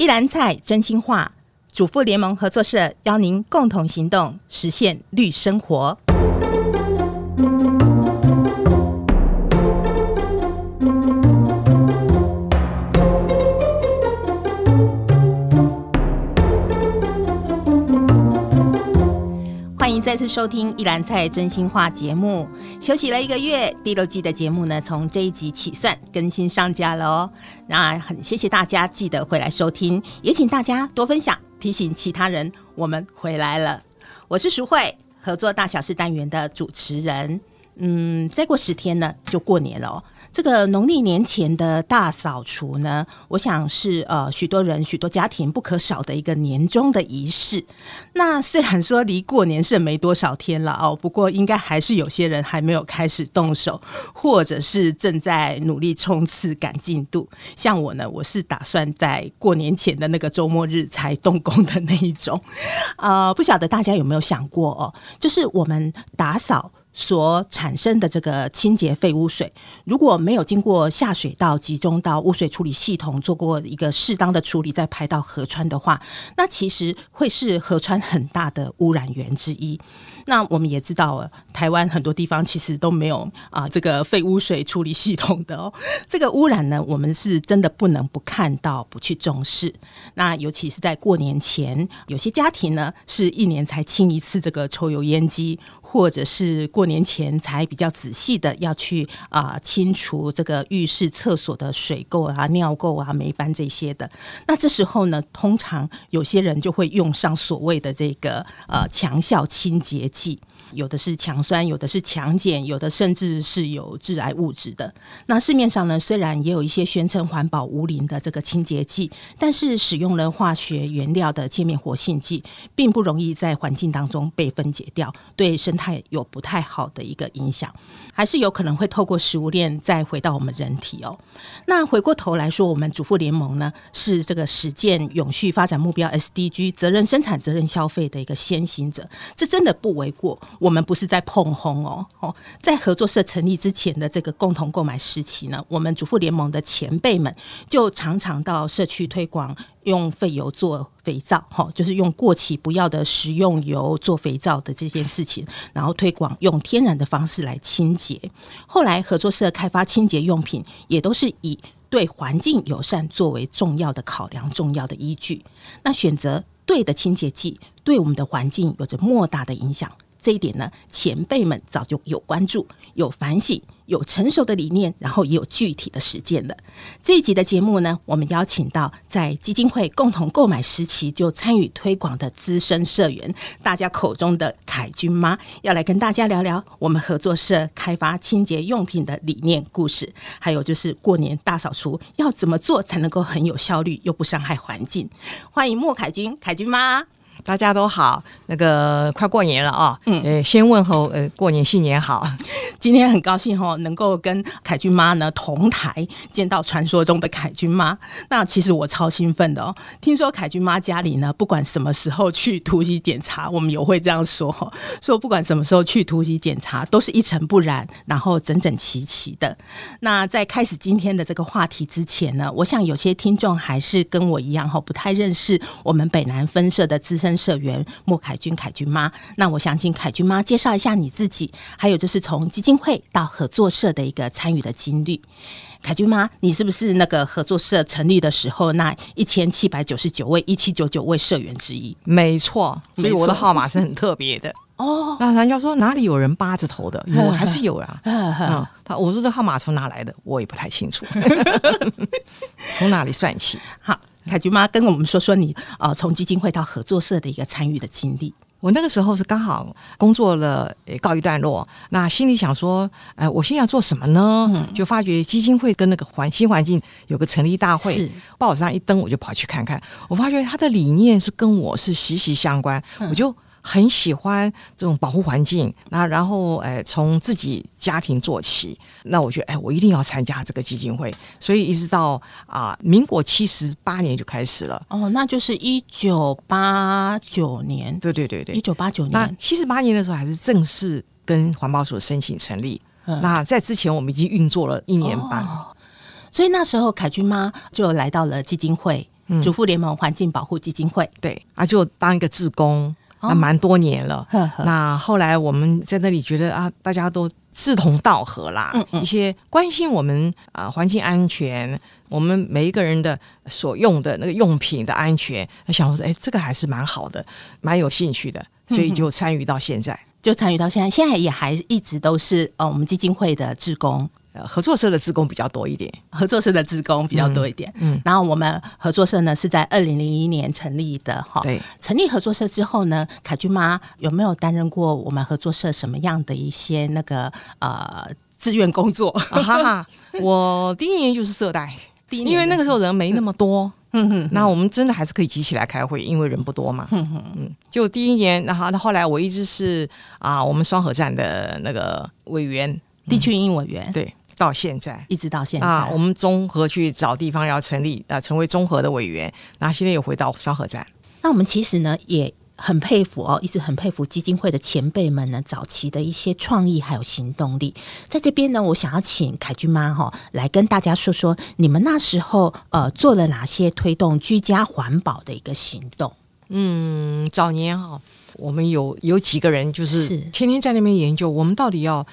一篮菜真心话，主妇联盟合作社邀您共同行动，实现绿生活。次收听《一篮菜真心话》节目。休息了一个月，第六季的节目呢，从这一集起算更新上架了哦。那很谢谢大家记得回来收听，也请大家多分享，提醒其他人我们回来了。我是淑慧，合作大小事单元的主持人。嗯，再过十天呢，就过年了哦。这个农历年前的大扫除呢，我想是呃许多人、许多家庭不可少的一个年终的仪式。那虽然说离过年是没多少天了哦，不过应该还是有些人还没有开始动手，或者是正在努力冲刺赶进度。像我呢，我是打算在过年前的那个周末日才动工的那一种。呃，不晓得大家有没有想过哦，就是我们打扫。所产生的这个清洁废污水，如果没有经过下水道集中到污水处理系统做过一个适当的处理，再排到河川的话，那其实会是河川很大的污染源之一。那我们也知道，台湾很多地方其实都没有啊这个废污水处理系统的哦。这个污染呢，我们是真的不能不看到、不去重视。那尤其是在过年前，有些家庭呢是一年才清一次这个抽油烟机。或者是过年前才比较仔细的要去啊、清除这个浴室、厕所的水垢啊、尿垢啊、霉斑这些的。那这时候呢，通常有些人就会用上所谓的这个呃强效清洁剂。有的是强酸，有的是强碱，有的甚至是有致癌物质的。那市面上呢，虽然也有一些宣称环保无磷的这个清洁剂，但是使用了化学原料的界面活性剂，并不容易在环境当中被分解掉，对生态有不太好的一个影响，还是有可能会透过食物链再回到我们人体哦。那回过头来说，我们主妇联盟呢，是这个实践永续发展目标 SDG 责任生产、责任消费的一个先行者，这真的不为过。我们不是在碰红哦哦，在合作社成立之前的这个共同购买时期呢，我们主妇联盟的前辈们就常常到社区推广用废油做肥皂，哈，就是用过期不要的食用油做肥皂的这件事情，然后推广用天然的方式来清洁。后来合作社开发清洁用品，也都是以对环境友善作为重要的考量、重要的依据。那选择对的清洁剂，对我们的环境有着莫大的影响。这一点呢，前辈们早就有关注、有反省、有成熟的理念，然后也有具体的实践了。这一集的节目呢，我们邀请到在基金会共同购买时期就参与推广的资深社员，大家口中的凯君妈，要来跟大家聊聊我们合作社开发清洁用品的理念故事，还有就是过年大扫除要怎么做才能够很有效率又不伤害环境。欢迎莫凯君，凯君妈。大家都好，那个快过年了啊，嗯，呃，先问候呃，过年新年好。今天很高兴哈，能够跟凯君妈呢同台见到传说中的凯君妈。那其实我超兴奋的哦，听说凯君妈家里呢，不管什么时候去突击检查，我们有会这样说哈，说不管什么时候去突击检查，都是一尘不染，然后整整齐齐的。那在开始今天的这个话题之前呢，我想有些听众还是跟我一样哈，不太认识我们北南分社的资深社员莫凯君、凯君妈。那我想请凯君妈介绍一下你自己，还有就是从基金会到合作社的一个参与的经历。凯君妈，你是不是那个合作社成立的时候那一千七百九十九位一七九九位社员之一？没错，所以我的号码是很特别的哦。那人家说哪里有人八字头的？有还是有啊？嗯，他我说这号码从哪来的？我也不太清楚，从哪里算起？好。凯菊妈跟我们说说你呃从基金会到合作社的一个参与的经历。我那个时候是刚好工作了，告一段落，那心里想说，哎、呃，我现在要做什么呢？嗯、就发觉基金会跟那个环新环境有个成立大会，是报纸上一登，我就跑去看看。我发觉他的理念是跟我是息息相关，嗯、我就。很喜欢这种保护环境，那然后哎，从自己家庭做起，那我觉得哎，我一定要参加这个基金会，所以一直到啊，民国七十八年就开始了。哦，那就是一九八九年。对对对对，一九八九年。那七十八年的时候还是正式跟环保署申请成立。嗯、那在之前我们已经运作了一年半，哦、所以那时候凯君妈就来到了基金会。主妇联盟环境保护基金会，对啊，就当一个志工，那蛮多年了。哦、那后来我们在那里觉得啊，大家都志同道合啦，嗯嗯、一些关心我们啊环境安全，我们每一个人的所用的那个用品的安全，想说哎，这个还是蛮好的，蛮有兴趣的，所以就参与到现在，嗯、就参与到现在，现在也还一直都是呃我们基金会的职工。合作社的职工比较多一点，合作社的职工比较多一点。嗯，嗯然后我们合作社呢是在二零零一年成立的哈。对，成立合作社之后呢，凯君妈有没有担任过我们合作社什么样的一些那个呃志愿工作？啊、哈哈，我第一年就是社代，第一年因为那个时候人没那么多。嗯哼，那我们真的还是可以集起来开会，因为人不多嘛。嗯哼嗯，就第一年，然后那后来我一直是啊，我们双河站的那个委员，地区运营委员。对。到现在，一直到现在啊，我们综合去找地方要成立啊，成为综合的委员，然后现在又回到双河站。那我们其实呢也很佩服哦，一直很佩服基金会的前辈们呢，早期的一些创意还有行动力。在这边呢，我想要请凯君妈哈来跟大家说说，你们那时候呃做了哪些推动居家环保的一个行动？嗯，早年哈。我们有有几个人，就是天天在那边研究，我们到底要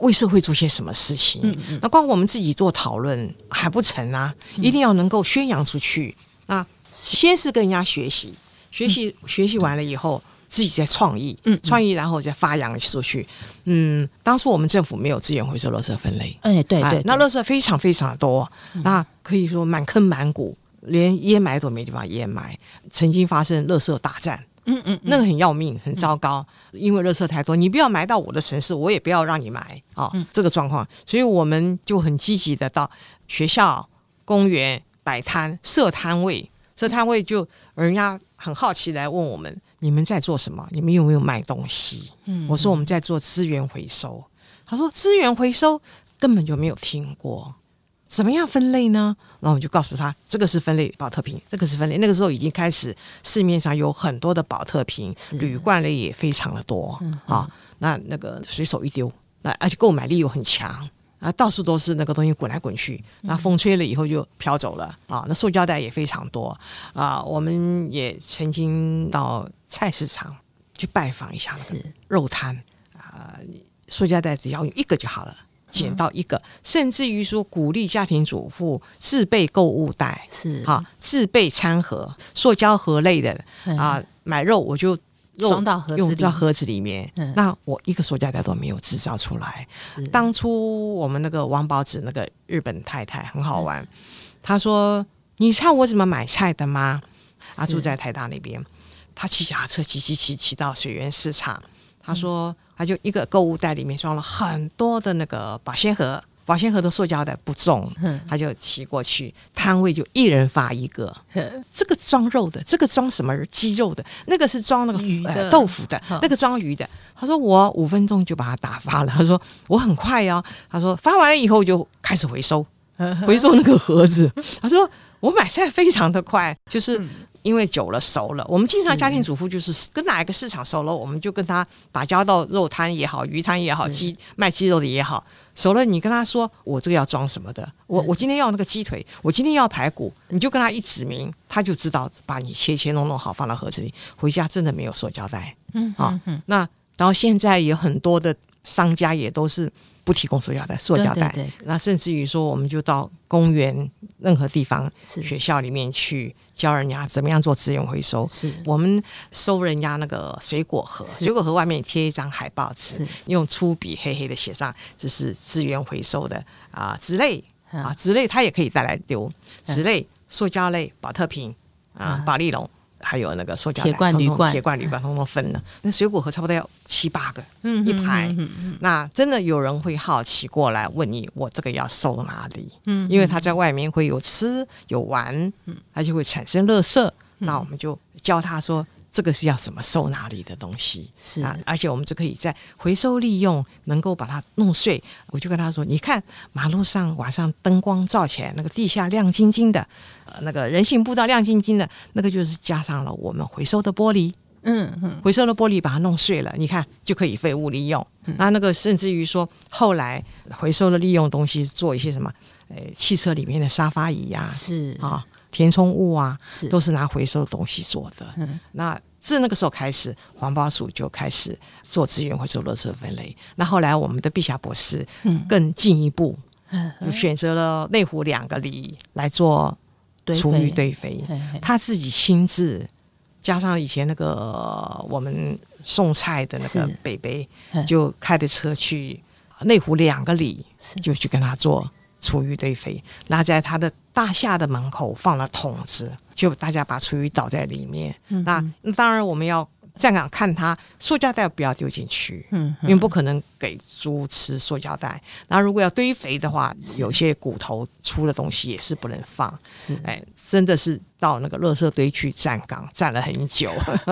为社会做些什么事情？嗯嗯，那光我们自己做讨论还不成啊，一定要能够宣扬出去。那先是跟人家学习，学习学习完了以后，自己再创意，嗯，创意然后再发扬出去。嗯，当初我们政府没有资源回收垃圾分类，哎，对对，那垃圾非常非常的多，那可以说满坑满谷，连掩埋都没地方掩埋，曾经发生垃圾大战。嗯嗯，那个很要命，很糟糕，嗯、因为垃圾太多，你不要埋到我的城市，我也不要让你埋啊，哦、这个状况，所以我们就很积极的到学校、公园摆摊、设摊位，设摊位就人家很好奇来问我们，你们在做什么？你们有没有卖东西？嗯，我说我们在做资源回收，他说资源回收根本就没有听过。怎么样分类呢？然后我就告诉他，这个是分类保特瓶，这个是分类。那个时候已经开始市面上有很多的保特瓶，铝罐类也非常的多啊。那那个随手一丢，那而且购买力又很强啊，到处都是那个东西滚来滚去，那风吹了以后就飘走了啊。那塑胶袋也非常多啊。我们也曾经到菜市场去拜访一下，是肉摊啊，塑胶袋只要用一个就好了。捡到一个，嗯、甚至于说鼓励家庭主妇自备购物袋，是哈，自备餐盒、塑胶盒类的、嗯、啊，买肉我就装到盒子里用到盒子里面。嗯、那我一个塑胶袋都没有制造出来。当初我们那个王宝子那个日本太太很好玩，她、嗯、说：“你猜我怎么买菜的吗？”啊住在台大那边，她骑脚踏车骑骑骑骑到水源市场，她说。嗯他就一个购物袋里面装了很多的那个保鲜盒，保鲜盒的塑胶袋不重，他就骑过去，摊位就一人发一个，这个装肉的，这个装什么鸡肉的，那个是装那个鱼的、呃、豆腐的，那个装鱼的。他说我五分钟就把它打发了，他说我很快哦，他说发完了以后就开始回收，回收那个盒子。他说我买菜非常的快，就是。因为久了熟了，我们经常家庭主妇就是跟哪一个市场熟了，我们就跟他打交道，肉摊也好，鱼摊也好，鸡卖鸡肉的也好，熟了，你跟他说我这个要装什么的，我我今天要那个鸡腿，我今天要排骨，你就跟他一指明，他就知道把你切切弄弄好放到盒子里，回家真的没有塑胶袋。嗯，好，那然后现在有很多的商家也都是不提供塑胶袋，塑胶袋，那甚至于说我们就到公园任何地方，学校里面去。教人家怎么样做资源回收。是。我们收人家那个水果盒，水果盒外面贴一张海报纸，用粗笔黑黑的写上这是资源回收的啊纸类啊纸类，它也可以带来丢纸类、塑胶类、保特瓶啊、保丽龙。还有那个塑胶铁罐铝罐，铁罐铝罐通通分了。那水果盒差不多要七八个，嗯，一排。那真的有人会好奇过来问你，我这个要收哪里？嗯，因为他在外面会有吃有玩，嗯，他就会产生垃圾。那我们就教他说。这个是要什么收哪里的东西是啊，而且我们就可以在回收利用，能够把它弄碎。我就跟他说：“你看马路上晚上灯光照起来，那个地下亮晶晶的，呃，那个人行步道亮晶晶的，那个就是加上了我们回收的玻璃。嗯嗯，回收的玻璃把它弄碎了，你看就可以废物利用。嗯、那那个甚至于说后来回收的利用东西做一些什么，呃，汽车里面的沙发椅呀、啊，是啊。”填充物啊，是。都是拿回收的东西做的。嗯，那自那个时候开始，环保署就开始做资源回收、垃圾分类。那后来我们的碧霞博士更进一步，嗯，就选择了内湖两个里来做厨余堆肥，他自己亲自加上以前那个我们送菜的那个北北，就开着车去内湖两个里，就去跟他做。厨余堆肥，那在他的大厦的门口放了桶子，就大家把厨余倒在里面。嗯、那当然我们要站岗看他，塑胶袋不要丢进去，嗯，因为不可能给猪吃塑胶袋。那如果要堆肥的话，有些骨头粗的东西也是不能放。是，哎，真的是。到那个垃圾堆去站岗，站了很久。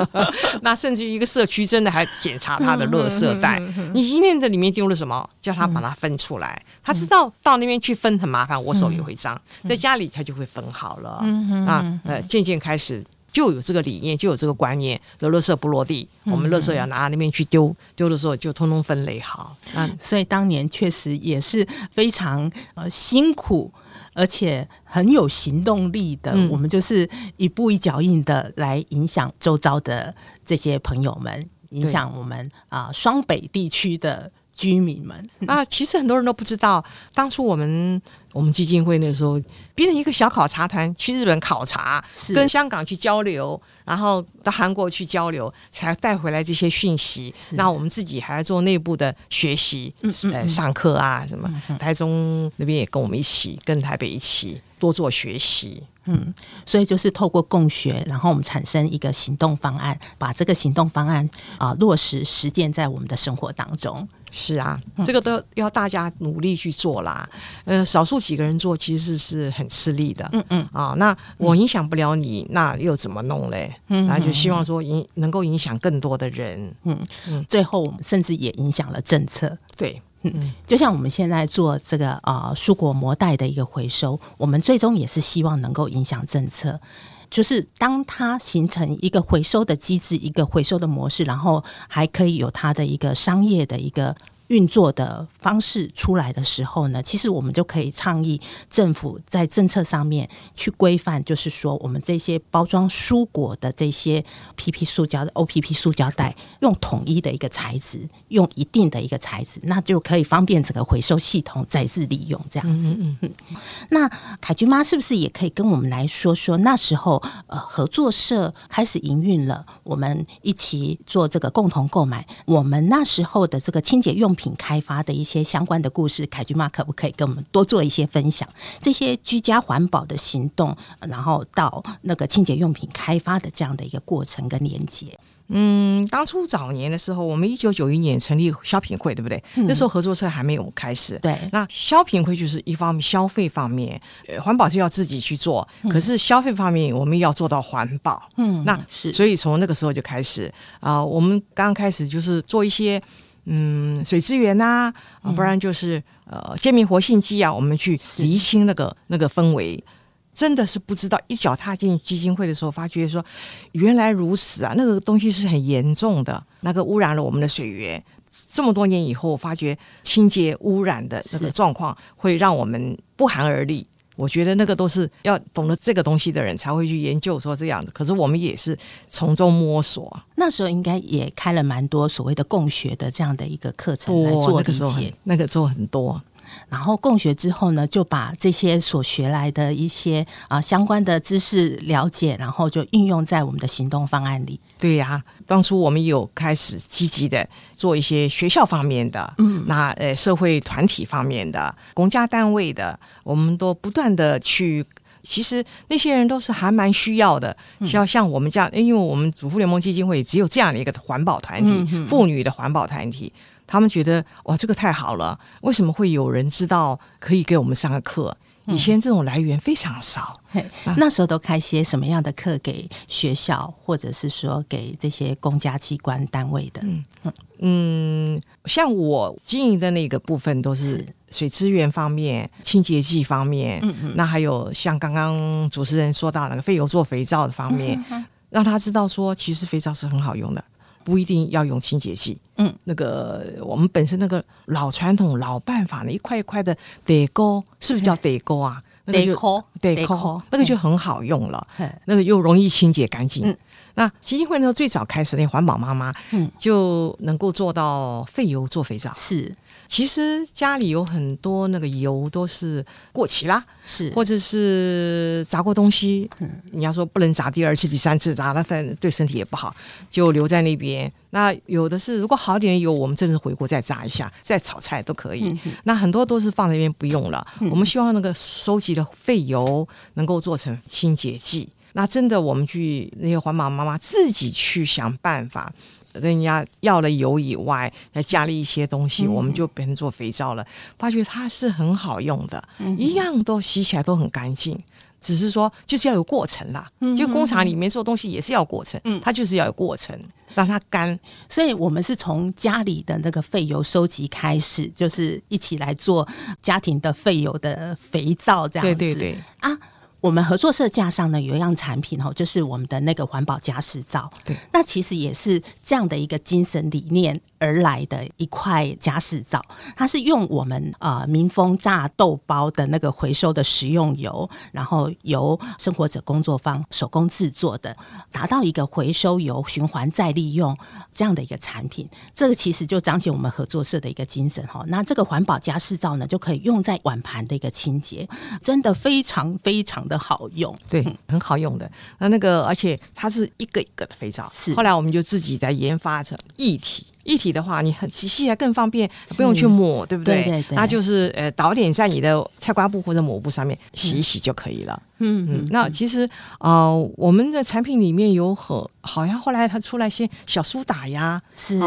那甚至于一个社区真的还检查他的垃圾袋，你今天在里面丢了什么？叫他把它分出来。他知道到那边去分很麻烦，我手也会脏。在家里他就会分好了。那呃，渐渐开始就有这个理念，就有这个观念，的垃圾不落地，我们垃圾要拿到那边去丢，丢的时候就通通分类好。嗯，所以当年确实也是非常呃辛苦。而且很有行动力的，嗯、我们就是一步一脚印的来影响周遭的这些朋友们，影响我们啊双北地区的居民们。那其实很多人都不知道，当初我们我们基金会那时候编了一个小考察团去日本考察，是跟香港去交流。然后到韩国去交流，才带回来这些讯息。那我们自己还要做内部的学习，嗯嗯嗯呃，上课啊什么。台中那边也跟我们一起，跟台北一起多做学习。嗯，所以就是透过共学，然后我们产生一个行动方案，把这个行动方案啊、呃、落实实践在我们的生活当中。是啊，这个都要大家努力去做啦。呃，少数几个人做其实是很吃力的。嗯嗯啊，那我影响不了你，嗯、那又怎么弄嘞？嗯，那就希望说影能够影响更多的人。嗯嗯，最后我们甚至也影响了政策。对，嗯，就像我们现在做这个啊、呃、蔬果膜袋的一个回收，我们最终也是希望能够影响政策。就是当它形成一个回收的机制，一个回收的模式，然后还可以有它的一个商业的一个。运作的方式出来的时候呢，其实我们就可以倡议政府在政策上面去规范，就是说我们这些包装蔬果的这些 PP 塑胶的 OPP 塑胶袋，用统一的一个材质，用一定的一个材质，那就可以方便整个回收系统再次利用这样子。嗯嗯嗯。那凯君妈是不是也可以跟我们来说说那时候呃合作社开始营运了，我们一起做这个共同购买，我们那时候的这个清洁用品开发的一些相关的故事，凯君妈可不可以跟我们多做一些分享？这些居家环保的行动，然后到那个清洁用品开发的这样的一个过程跟连接。嗯，当初早年的时候，我们一九九一年成立消品会，对不对？嗯、那时候合作社还没有开始。对，那消品会就是一方面消费方面，呃，环保是要自己去做，嗯、可是消费方面我们要做到环保。嗯，那是所以从那个时候就开始啊、呃，我们刚开始就是做一些。嗯，水资源呐、啊，啊，不然就是呃，贱民活性剂啊，我们去厘清那个那个氛围，真的是不知道。一脚踏进基金会的时候，发觉说原来如此啊，那个东西是很严重的，那个污染了我们的水源。这么多年以后，发觉清洁污染的那个状况，会让我们不寒而栗。我觉得那个都是要懂得这个东西的人才会去研究说这样子，可是我们也是从中摸索。那时候应该也开了蛮多所谓的共学的这样的一个课程来做理解，那个做很多。然后共学之后呢，就把这些所学来的一些啊相关的知识了解，然后就运用在我们的行动方案里。对呀、啊，当初我们有开始积极的做一些学校方面的，嗯，那呃社会团体方面的、公家单位的，我们都不断的去。其实那些人都是还蛮需要的，需要像我们这样，因为我们主妇联盟基金会只有这样的一个环保团体，妇女的环保团体。他们觉得哇，这个太好了！为什么会有人知道可以给我们上个课？以前这种来源非常少。嗯啊、那时候都开些什么样的课给学校，或者是说给这些公家机关单位的？嗯嗯，像我经营的那个部分都是水资源方面、清洁剂方面。嗯嗯，那还有像刚刚主持人说到那个废油做肥皂的方面，嗯、让他知道说，其实肥皂是很好用的。不一定要用清洁剂，嗯，那个我们本身那个老传统老办法呢，一块一块的得勾，是不是叫得勾啊？那个就 Deco，那个就很好用了，那个又容易清洁干净。那基金会呢，最早开始那环保妈妈，嗯，就能够做到废油做肥皂。是，其实家里有很多那个油都是过期啦，是，或者是炸过东西，嗯，你要说不能炸第二次、第三次炸，那但对身体也不好，就留在那边。那有的是，如果好点的油，我们真的是回锅再炸一下，再炒菜都可以。嗯、那很多都是放在那边不用了。嗯、我们希望那个收集的废油能够做成清洁剂。那真的，我们去那些环保妈妈自己去想办法，跟人家要了油以外，再加了一些东西，嗯、我们就变成做肥皂了。发觉它是很好用的，嗯、一样都洗起来都很干净。只是说，就是要有过程啦。嗯、就工厂里面做东西也是要过程，嗯，它就是要有过程，让它干。所以我们是从家里的那个废油收集开始，就是一起来做家庭的废油的肥皂，这样子。对对对啊。我们合作社架上呢，有一样产品哦，就是我们的那个环保加湿皂。对，那其实也是这样的一个精神理念而来的一块加湿皂。它是用我们呃民丰榨豆包的那个回收的食用油，然后由生活者工作坊手工制作的，达到一个回收油循环再利用这样的一个产品。这个其实就彰显我们合作社的一个精神哈。那这个环保加湿皂呢，就可以用在碗盘的一个清洁，真的非常非常。的好用，对，很好用的。那那个，而且它是一个一个的肥皂。是，后来我们就自己在研发成一体。液体的话，你很洗起来更方便，不用去抹，对不对？对对对。那就是呃，倒点在你的菜瓜布或者抹布上面洗一洗就可以了。嗯嗯。那其实呃，我们的产品里面有很，好像后来它出来些小苏打呀，是。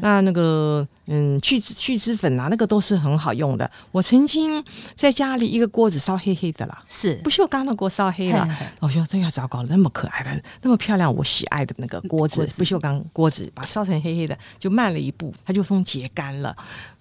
那那个嗯，去脂去脂粉啊，那个都是很好用的。我曾经在家里一个锅子烧黑黑的啦，是不锈钢的锅烧黑了。我说这要糟糕，那么可爱的，那么漂亮，我喜爱的那个锅子，不锈钢锅子，把烧成黑黑的，就慢。了一步，它就风结干了。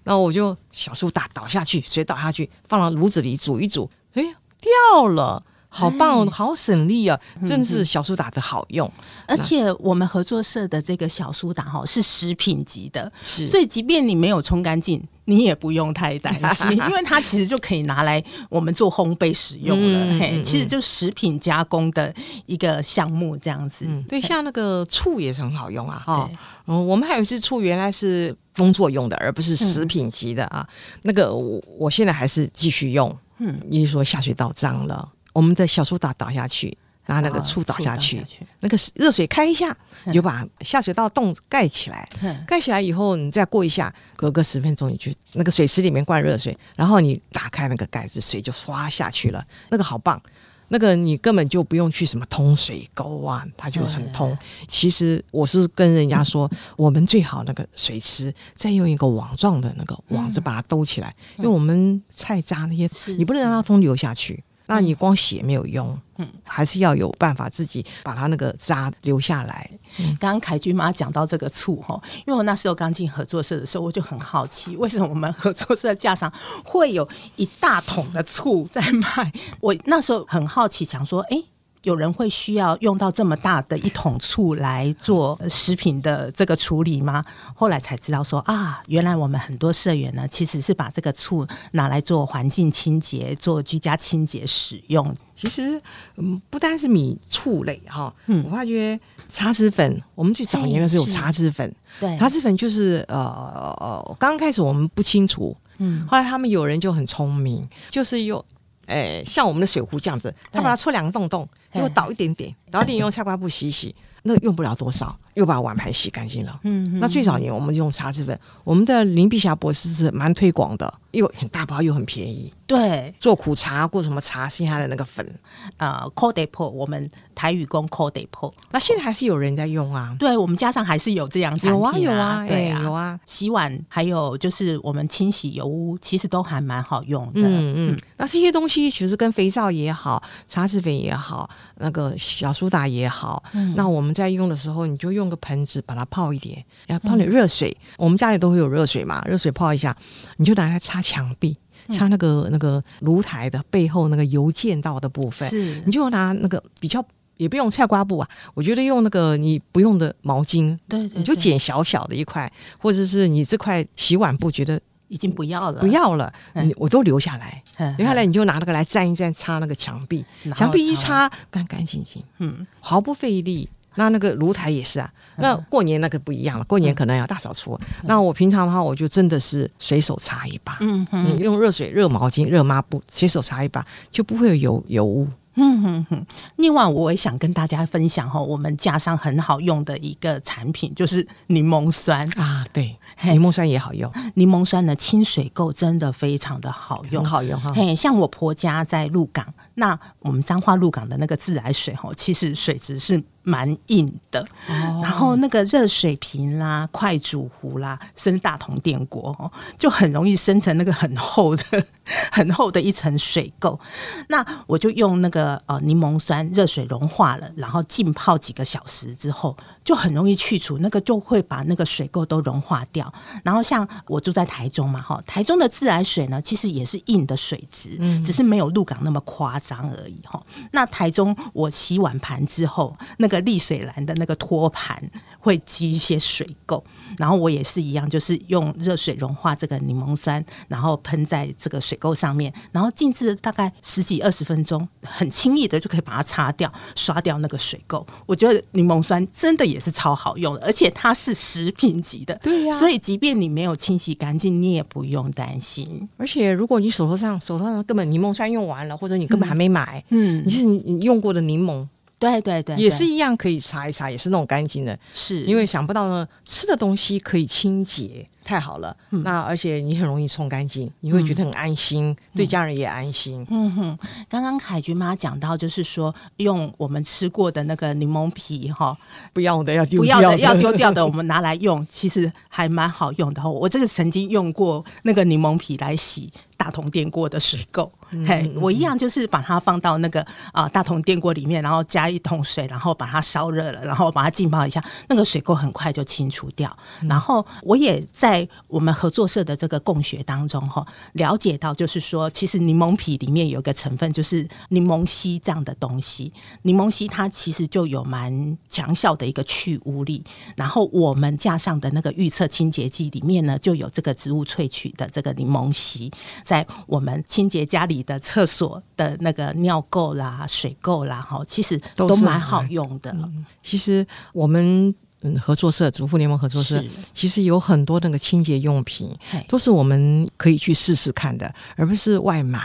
然后我就小苏打倒下去，水倒下去，放到炉子里煮一煮，哎，掉了。好棒，好省力啊！真是小苏打的好用，而且我们合作社的这个小苏打哈是食品级的，是，所以即便你没有冲干净，你也不用太担心，因为它其实就可以拿来我们做烘焙使用了。嘿，其实就食品加工的一个项目这样子。对，像那个醋也是很好用啊。哈，嗯，我们还有一支醋原来是工作用的，而不是食品级的啊。那个我我现在还是继续用。嗯，因为说下水道脏了。我们的小苏打倒下去，拿那个醋倒下去，那个热水开一下，你就把下水道洞盖起来。嗯、盖起来以后，你再过一下，隔个十分钟，你去那个水池里面灌热水，然后你打开那个盖子，水就刷下去了。那个好棒，那个你根本就不用去什么通水沟啊，它就很通。嗯、其实我是跟人家说，嗯、我们最好那个水池再用一个网状的那个网子把它兜起来，嗯、因为我们菜渣那些，是你不能让它通流下去。那你光写没有用，嗯，还是要有办法自己把它那个渣留下来。嗯、刚刚凯君妈讲到这个醋哈，因为我那时候刚进合作社的时候，我就很好奇，为什么我们合作社架上会有一大桶的醋在卖？我那时候很好奇，想说，哎、欸。有人会需要用到这么大的一桶醋来做食品的这个处理吗？后来才知道说啊，原来我们很多社员呢，其实是把这个醋拿来做环境清洁、做居家清洁使用。其实，嗯，不单是米醋类哈，嗯，我发觉茶籽粉，我们最早年的时候有茶籽粉，对，茶籽粉就是呃呃，刚刚开始我们不清楚，嗯，后来他们有人就很聪明，就是用。哎，像我们的水壶这样子，他把它戳两个洞洞，结果倒一点点，倒一点用擦瓜布洗洗，那用不了多少，又把碗盘洗干净了。嗯，那最早年我们用茶籽粉，我们的林碧霞博士是蛮推广的，又很大包又很便宜。对，做苦茶或什么茶，剩下的那个粉，呃 Codepo 我们台语工 Codepo 那现在还是有人在用啊。对，我们家上还是有这样产品，有啊有啊，对啊有啊。洗碗还有就是我们清洗油污，其实都还蛮好用的。嗯嗯。那这些东西其实跟肥皂也好，茶籽粉也好，那个小苏打也好，嗯那我们在用的时候，你就用个盆子把它泡一点，然后泡点热水。我们家里都会有热水嘛，热水泡一下，你就拿来擦墙壁。擦那个那个炉台的背后那个油溅到的部分，是。你就拿那个比较也不用菜瓜布啊，我觉得用那个你不用的毛巾，对，对，对，你就剪小小的一块，或者是你这块洗碗布觉得已经不要了，不要了，你我都留下来，留下来你就拿那个来蘸一蘸，擦那个墙壁，墙壁一擦干干净净，嗯，毫不费力。那那个炉台也是啊，那过年那个不一样了，过年可能要大扫除。那我平常的话，我就真的是随手擦一把，嗯嗯，用热水、热毛巾、热抹布随手擦一把，就不会有油油污。嗯哼哼，另外我也想跟大家分享哈，我们家上很好用的一个产品就是柠檬酸啊，对，柠檬酸也好用，柠檬酸的清水垢真的非常的好用，很好用哈。嘿，像我婆家在鹿港，那我们彰化鹿港的那个自来水哈，其实水质是。蛮硬的，哦、然后那个热水瓶啦、快煮壶啦，甚至大铜电锅哦，就很容易生成那个很厚的、很厚的一层水垢。那我就用那个呃柠檬酸，热水融化了，然后浸泡几个小时之后，就很容易去除，那个就会把那个水垢都融化掉。然后像我住在台中嘛，哈，台中的自来水呢，其实也是硬的水质，嗯、只是没有鹿港那么夸张而已哈。那台中我洗碗盘之后，那个沥水篮的那个托盘会积一些水垢，然后我也是一样，就是用热水融化这个柠檬酸，然后喷在这个水垢上面，然后静置大概十几二十分钟，很轻易的就可以把它擦掉、刷掉那个水垢。我觉得柠檬酸真的也是超好用的，而且它是食品级的，对呀、啊。所以即便你没有清洗干净，你也不用担心。而且如果你手头上手头上根本柠檬酸用完了，或者你根本还没买，嗯，你是你用过的柠檬。对对对，也是一样可以擦一擦，也是那种干净的。是因为想不到呢，吃的东西可以清洁。太好了，嗯、那而且你很容易冲干净，你会觉得很安心，嗯、对家人也安心。嗯哼，刚刚凯君妈讲到，就是说用我们吃过的那个柠檬皮哈，不要的要丢，不要的要丢掉的，我们拿来用，其实还蛮好用的。我这个曾经用过那个柠檬皮来洗大同电锅的水垢，嗯、嘿，我一样就是把它放到那个啊、呃、大同电锅里面，然后加一桶水，然后把它烧热了，然后把它浸泡一下，那个水垢很快就清除掉。嗯、然后我也在。在我们合作社的这个共学当中，哈，了解到就是说，其实柠檬皮里面有一个成分，就是柠檬烯这样的东西。柠檬烯它其实就有蛮强效的一个去污力。然后我们架上的那个预测清洁剂里面呢，就有这个植物萃取的这个柠檬烯，在我们清洁家里的厕所的那个尿垢啦、水垢啦，哈，其实都蛮好用的。嗯，其实我们。嗯，合作社主妇联盟合作社其实有很多那个清洁用品，都是我们可以去试试看的，而不是外买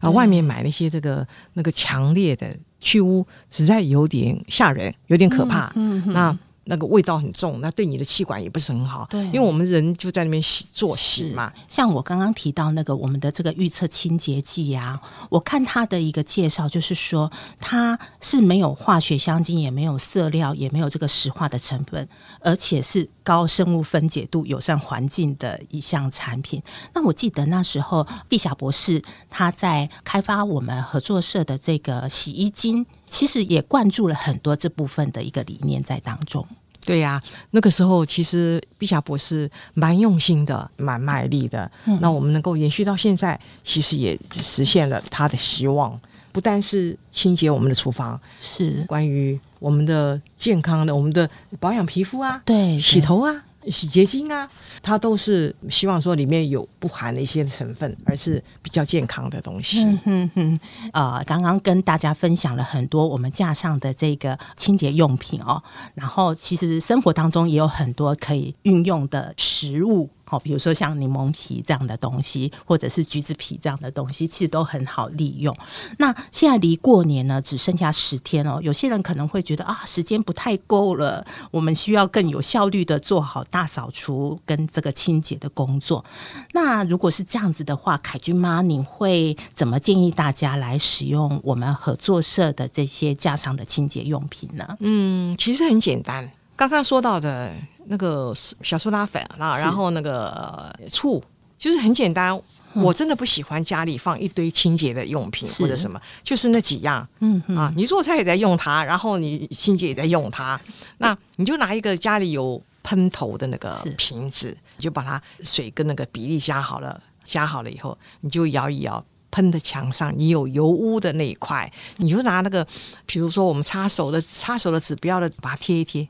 啊。对外面买那些这个那个强烈的去污，实在有点吓人，有点可怕。嗯，嗯那。那个味道很重，那对你的气管也不是很好。对，因为我们人就在那边洗做洗嘛。像我刚刚提到那个我们的这个预测清洁剂呀，我看它的一个介绍就是说，它是没有化学香精，也没有色料，也没有这个石化的成分，而且是高生物分解度、友善环境的一项产品。那我记得那时候碧霞博士他在开发我们合作社的这个洗衣精。其实也灌注了很多这部分的一个理念在当中。对呀、啊，那个时候其实碧霞博士蛮用心的，蛮卖力的。嗯、那我们能够延续到现在，其实也实现了他的希望。不但是清洁我们的厨房，是关于我们的健康的，我们的保养皮肤啊，对，对洗头啊。洗洁精啊，它都是希望说里面有不含的一些成分，而是比较健康的东西。嗯哼哼，呃，刚刚跟大家分享了很多我们架上的这个清洁用品哦，然后其实生活当中也有很多可以运用的食物。好，比如说像柠檬皮这样的东西，或者是橘子皮这样的东西，其实都很好利用。那现在离过年呢，只剩下十天哦。有些人可能会觉得啊，时间不太够了，我们需要更有效率的做好大扫除跟这个清洁的工作。那如果是这样子的话，凯君妈，你会怎么建议大家来使用我们合作社的这些架上的清洁用品呢？嗯，其实很简单，刚刚说到的。那个小苏打粉啊，然后那个醋，就是很简单。我真的不喜欢家里放一堆清洁的用品或者什么，就是那几样。嗯啊，你做菜也在用它，然后你清洁也在用它。那你就拿一个家里有喷头的那个瓶子，你就把它水跟那个比例加好了，加好了以后，你就摇一摇，喷的墙上你有油污的那一块，你就拿那个，比如说我们擦手的擦手的纸，不要的把它贴一贴。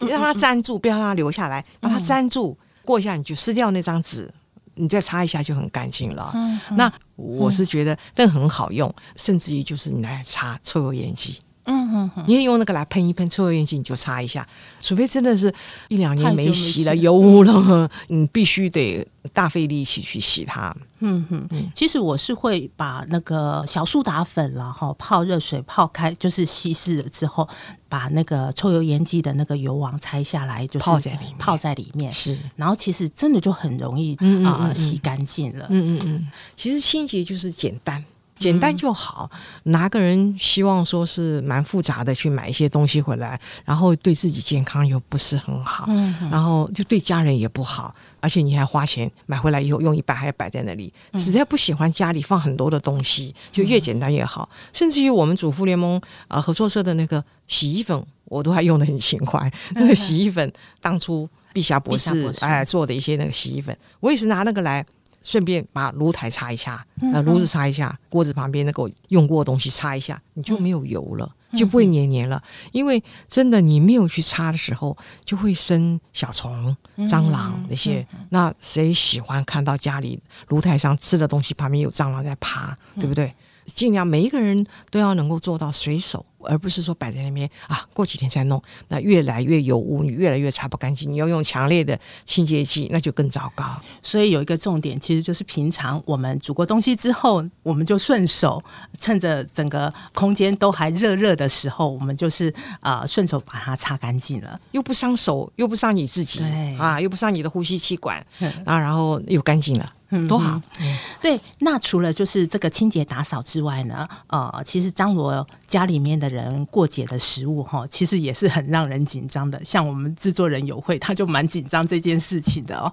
嗯，让它粘住，不要让它留下来，把它粘住。过一下你就撕掉那张纸，你再擦一下就很干净了。那我是觉得但很好用，嗯、甚至于就是你来擦抽油烟机。嗯嗯嗯，你也用那个来喷一喷抽油烟机，你就擦一下。除非真的是一两年没洗了，油污了，你必须得大费力气去洗它。嗯哼，其实我是会把那个小苏打粉然后泡热水泡开，就是稀释了之后，把那个抽油烟机的那个油网拆下来，就是泡在里面，泡在里面。是，然后其实真的就很容易啊、嗯嗯嗯呃、洗干净了。嗯嗯嗯，其实清洁就是简单。简单就好，哪个人希望说是蛮复杂的去买一些东西回来，然后对自己健康又不是很好，嗯、然后就对家人也不好，而且你还花钱买回来以后用一半还要摆在那里，实在不喜欢家里放很多的东西，就越简单越好。嗯、甚至于我们主妇联盟啊、呃、合作社的那个洗衣粉，我都还用的很勤快。那个洗衣粉当初碧霞博士哎做的一些那个洗衣粉，我也是拿那个来。顺便把炉台擦一下，呃，炉子擦一下，锅子旁边那个用过的东西擦一下，你就没有油了，就不会黏黏了。因为真的，你没有去擦的时候，就会生小虫、蟑螂那些。那谁喜欢看到家里炉台上吃的东西旁边有蟑螂在爬，对不对？尽量每一个人都要能够做到随手。而不是说摆在那边啊，过几天再弄，那越来越油污，你越来越擦不干净。你要用强烈的清洁剂，那就更糟糕。所以有一个重点，其实就是平常我们煮过东西之后，我们就顺手趁着整个空间都还热热的时候，我们就是啊、呃、顺手把它擦干净了，又不伤手，又不伤你自己，对啊，又不伤你的呼吸气管，啊，然后又干净了。多好，嗯、对。那除了就是这个清洁打扫之外呢，呃，其实张罗家里面的人过节的食物哈，其实也是很让人紧张的。像我们制作人友会，他就蛮紧张这件事情的哦。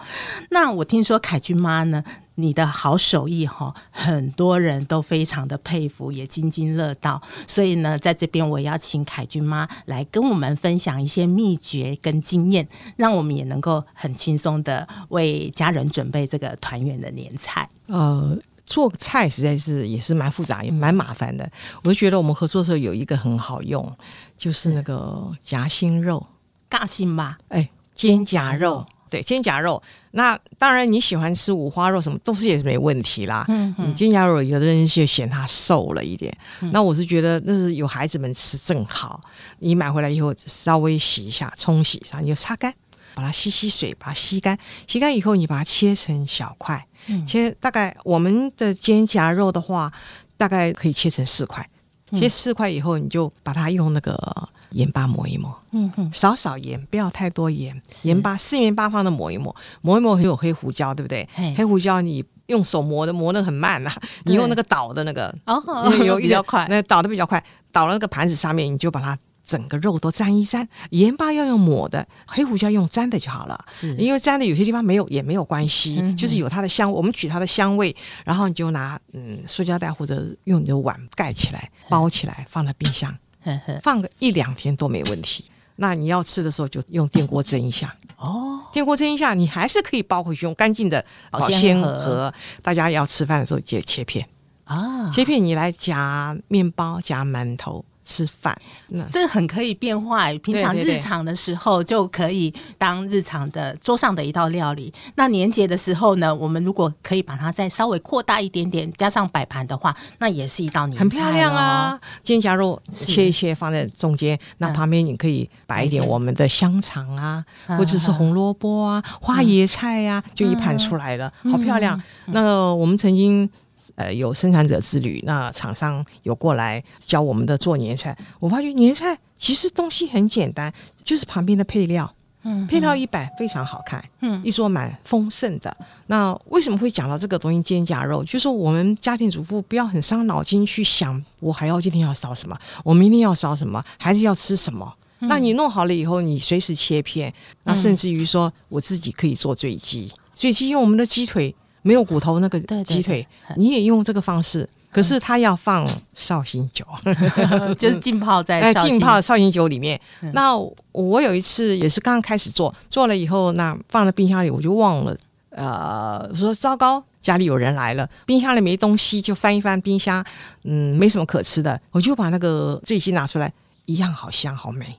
那我听说凯君妈呢，你的好手艺哈，很多人都非常的佩服，也津津乐道。所以呢，在这边我也要请凯君妈来跟我们分享一些秘诀跟经验，让我们也能够很轻松的为家人准备这个团圆的年菜。呃，做菜实在是也是蛮复杂，也蛮麻烦的。我就觉得我们合作的时候有一个很好用，就是那个夹心肉，夹心吧？哎，肩胛肉。对，肩胛肉，那当然你喜欢吃五花肉什么，都是也是没问题啦。嗯嗯，你肩胛肉有的人就嫌它瘦了一点，嗯、那我是觉得那是有孩子们吃正好。你买回来以后稍微洗一下，冲洗一下，你就擦干，把它吸吸水，把它吸干。吸干以后，你把它切成小块，嗯、切大概我们的肩胛肉的话，大概可以切成四块。切四块以后，你就把它用那个。盐巴磨一磨，嗯哼，少少盐，不要太多盐。盐巴四面八方的磨一磨，磨一磨，很有黑胡椒，对不对？黑胡椒你用手磨的磨的很慢呐、啊，你用那个捣的那个，哦，有 比较快，那捣的比较快，捣了那个盘子上面，你就把它整个肉都沾一沾。盐巴要用抹的，黑胡椒用沾的就好了。是，因为沾的有些地方没有也没有关系，嗯、就是有它的香，我们取它的香味，然后你就拿嗯塑胶袋或者用你的碗盖起来，包起来，放在冰箱。放个一两天都没问题。那你要吃的时候就用电锅蒸一下哦，电锅蒸一下，你还是可以包回去，用干净的保鲜盒。大家要吃饭的时候就切片啊，切片你来夹面包、夹馒头。吃饭，那这很可以变化。平常日常的时候就可以当日常的桌上的一道料理。那年节的时候呢，我们如果可以把它再稍微扩大一点点，加上摆盘的话，那也是一道年菜，哦，很漂亮啊！肩胛肉切一切放在中间，那旁边你可以摆一点我们的香肠啊，嗯、或者是红萝卜啊、嗯、花椰菜呀、啊，就一盘出来了，嗯、好漂亮。嗯、那我们曾经。呃，有生产者之旅，那厂商有过来教我们的做年菜。我发觉年菜其实东西很简单，就是旁边的配料，嗯，配料一摆非常好看，嗯，一桌蛮丰盛的。那为什么会讲到这个东西肩胛肉？就是我们家庭主妇不要很伤脑筋去想，我还要今天要烧什么，我明天要烧什么，孩子要吃什么？嗯、那你弄好了以后，你随时切片，那甚至于说我自己可以做醉鸡，醉鸡用我们的鸡腿。没有骨头那个鸡腿，对对对，你也用这个方式，可是它要放绍兴酒，就是浸泡在浸泡绍兴酒里面。嗯、那我有一次也是刚刚开始做，做了以后，那放在冰箱里，我就忘了，呃，说糟糕，家里有人来了，冰箱里没东西，就翻一翻冰箱，嗯，没什么可吃的，我就把那个醉鸡拿出来，一样好香好美，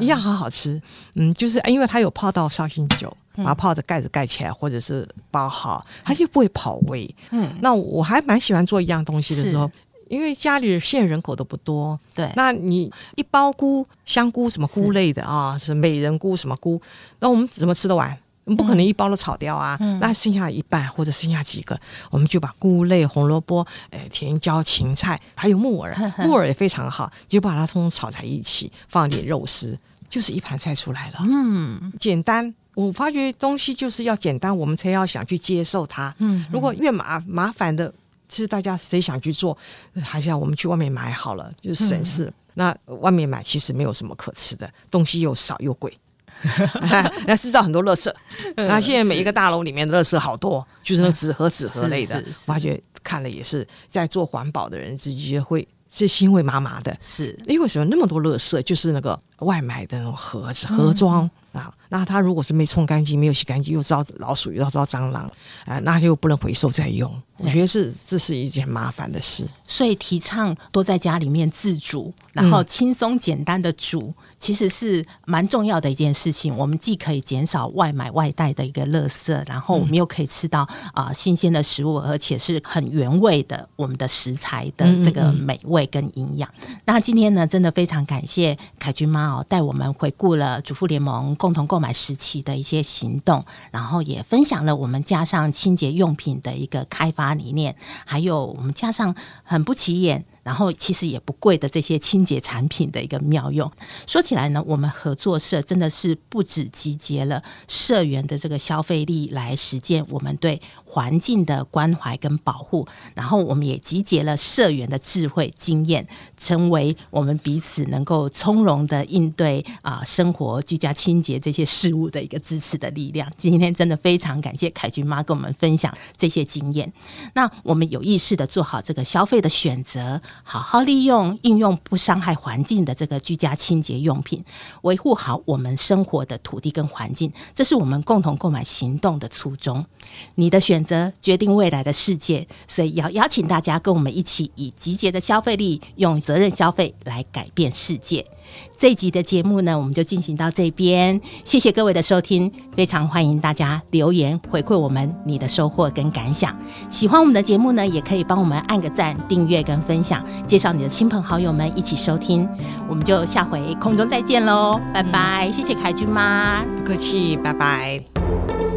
一样好好吃。嗯，就是因为它有泡到绍兴酒，把它泡着盖子盖起来，或者是包好，它就不会跑味。嗯，那我还蛮喜欢做一样东西的时候，因为家里现在人口都不多，对，那你一包菇、香菇什么菇类的啊，是美人菇什么菇，那我们怎么吃得完？不可能一包都炒掉啊！嗯、那剩下一半或者剩下几个，我们就把菇类、红萝卜、呃、甜椒、芹菜，还有木耳，木耳也非常好，就把它通通炒在一起，放点肉丝，就是一盘菜出来了。嗯，简单。我发觉东西就是要简单，我们才要想去接受它。嗯，如果越麻麻烦的，其实大家谁想去做，还是要我们去外面买好了，就是省事。嗯、那外面买其实没有什么可吃的，东西又少又贵。那制造很多垃圾，那现在每一个大楼里面的垃圾好多，就是那纸盒、纸盒类的，发觉看了也是在做环保的人自己会是欣慰麻麻的。是，因为什么那么多垃圾？就是那个外买的那种盒子盒装啊，那它如果是没冲干净、没有洗干净，又招老鼠，又招蟑螂啊，那又不能回收再用。我觉得是这是一件麻烦的事。所以提倡多在家里面自煮，然后轻松简单的煮。其实是蛮重要的一件事情，我们既可以减少外买外带的一个垃圾，然后我们又可以吃到啊、呃、新鲜的食物，而且是很原味的我们的食材的这个美味跟营养。嗯嗯嗯，那今天呢，真的非常感谢凯君妈哦，带我们回顾了主妇联盟共同购买时期的一些行动，然后也分享了我们加上清洁用品的一个开发理念，还有我们加上很不起眼。然后其实也不贵的这些清洁产品的一个妙用。说起来呢，我们合作社真的是不止集结了社员的这个消费力来实践我们对环境的关怀跟保护，然后我们也集结了社员的智慧经验，成为我们彼此能够从容的应对啊、生活居家清洁这些事物的一个支持的力量。今天真的非常感谢凯君妈跟我们分享这些经验。那我们有意识的做好这个消费的选择。好好利用、应用不伤害环境的这个居家清洁用品，维护好我们生活的土地跟环境，这是我们共同购买行动的初衷。你的选择决定未来的世界，所以要邀请大家跟我们一起，以集结的消费力，用责任消费来改变世界。这一集的节目呢，我们就进行到这边。谢谢各位的收听，非常欢迎大家留言回馈我们你的收获跟感想。喜欢我们的节目呢，也可以帮我们按个赞、订阅跟分享，介绍你的亲朋好友们一起收听。我们就下回空中再见喽，拜拜！谢谢凯君妈，不客气，拜拜。